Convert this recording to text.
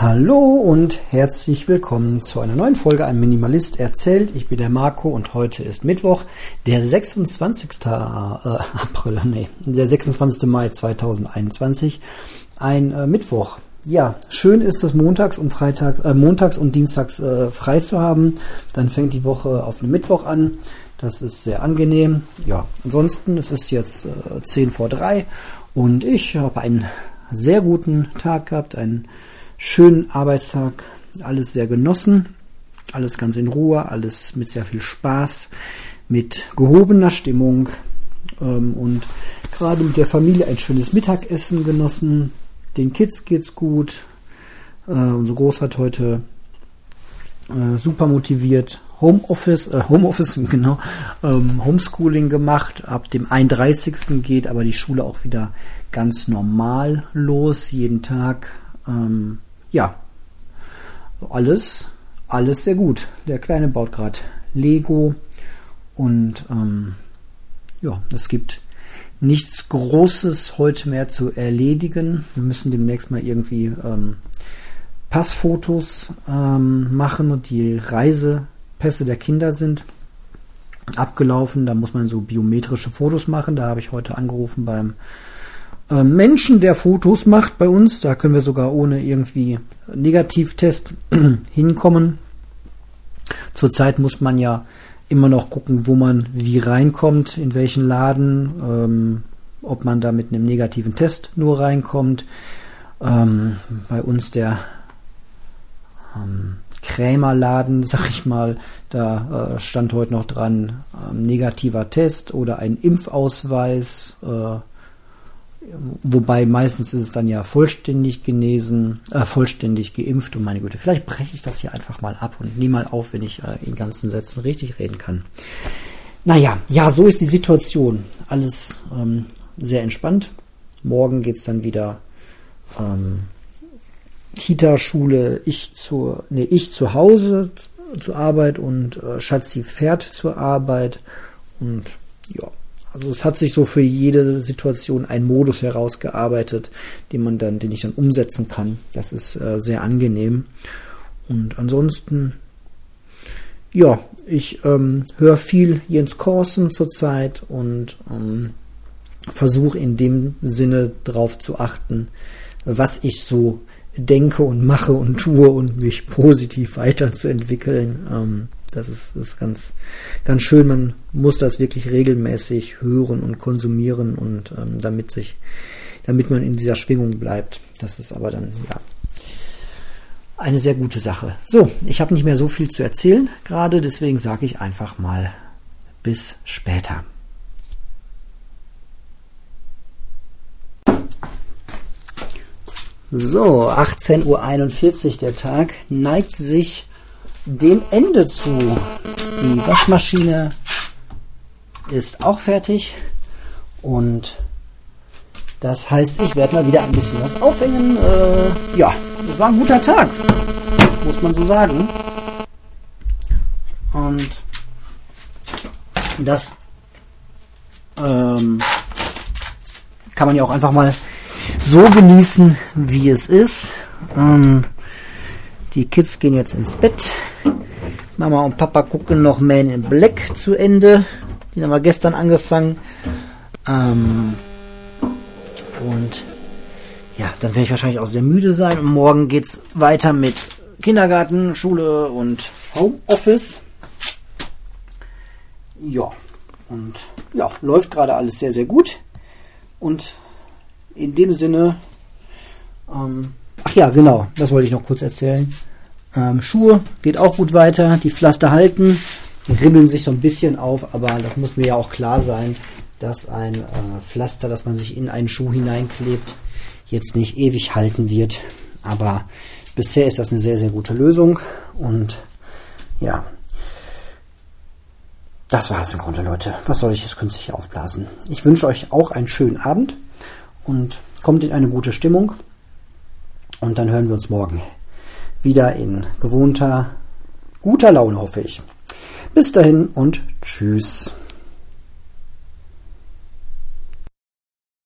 Hallo und herzlich willkommen zu einer neuen Folge Ein Minimalist erzählt. Ich bin der Marco und heute ist Mittwoch, der 26. Äh, April, nee, der 26. Mai 2021. Ein äh, Mittwoch. Ja, schön ist es montags und freitags, äh, montags und dienstags äh, frei zu haben. Dann fängt die Woche auf einen Mittwoch an. Das ist sehr angenehm. Ja, ansonsten, es ist jetzt äh, 10 vor 3 und ich habe einen sehr guten Tag gehabt, einen schönen Arbeitstag, alles sehr genossen, alles ganz in Ruhe, alles mit sehr viel Spaß, mit gehobener Stimmung ähm, und gerade mit der Familie ein schönes Mittagessen genossen. Den Kids geht's gut. Äh, unser Groß hat heute äh, super motiviert Homeoffice, äh, Homeoffice, genau, ähm, Homeschooling gemacht. Ab dem 31. geht aber die Schule auch wieder ganz normal los, jeden Tag. Ähm, ja, alles, alles sehr gut. Der Kleine baut gerade Lego und ähm, ja, es gibt nichts Großes heute mehr zu erledigen. Wir müssen demnächst mal irgendwie ähm, Passfotos ähm, machen und die Reisepässe der Kinder sind abgelaufen. Da muss man so biometrische Fotos machen. Da habe ich heute angerufen beim äh, Menschen, der Fotos macht bei uns. Da können wir sogar ohne irgendwie Negativtest hinkommen. Zurzeit muss man ja immer noch gucken, wo man wie reinkommt, in welchen Laden, ähm, ob man da mit einem negativen Test nur reinkommt. Ähm, bei uns der ähm, Krämerladen, sag ich mal, da äh, stand heute noch dran, ähm, negativer Test oder ein Impfausweis. Äh, Wobei meistens ist es dann ja vollständig genesen, äh, vollständig geimpft und meine Güte, vielleicht breche ich das hier einfach mal ab und nehme mal auf, wenn ich äh, in ganzen Sätzen richtig reden kann. Naja, ja, so ist die Situation. Alles ähm, sehr entspannt. Morgen geht es dann wieder ähm, Kita, Schule, ich zu, nee, ich zu Hause zur Arbeit und äh, Schatzi fährt zur Arbeit und ja, also es hat sich so für jede Situation ein Modus herausgearbeitet, den man dann, den ich dann umsetzen kann. Das ist äh, sehr angenehm. Und ansonsten, ja, ich ähm, höre viel Jens Korsen zurzeit und ähm, versuche in dem Sinne darauf zu achten, was ich so denke und mache und tue und mich positiv weiterzuentwickeln. Ähm, das ist, ist ganz, ganz schön. Man muss das wirklich regelmäßig hören und konsumieren und ähm, damit sich, damit man in dieser Schwingung bleibt. Das ist aber dann, ja, eine sehr gute Sache. So, ich habe nicht mehr so viel zu erzählen gerade, deswegen sage ich einfach mal bis später. So, 18.41 Uhr der Tag neigt sich dem Ende zu. Die Waschmaschine ist auch fertig und das heißt, ich werde mal wieder ein bisschen was aufhängen. Äh, ja, es war ein guter Tag, muss man so sagen. Und das ähm, kann man ja auch einfach mal so genießen, wie es ist. Ähm, die Kids gehen jetzt ins Bett. Mama und Papa gucken noch Man in Black zu Ende. Den haben wir gestern angefangen. Ähm und ja, dann werde ich wahrscheinlich auch sehr müde sein. Und morgen es weiter mit Kindergarten, Schule und Homeoffice. Ja, und ja, läuft gerade alles sehr, sehr gut. Und in dem Sinne, ähm, ach ja, genau, das wollte ich noch kurz erzählen. Ähm, Schuhe geht auch gut weiter. Die Pflaster halten, ribbeln sich so ein bisschen auf, aber das muss mir ja auch klar sein, dass ein äh, Pflaster, das man sich in einen Schuh hineinklebt, jetzt nicht ewig halten wird. Aber bisher ist das eine sehr, sehr gute Lösung. Und ja, das war es im Grunde, Leute. Was soll ich jetzt künstlich aufblasen? Ich wünsche euch auch einen schönen Abend und kommt in eine gute Stimmung. Und dann hören wir uns morgen wieder in gewohnter guter Laune, hoffe ich. Bis dahin und tschüss.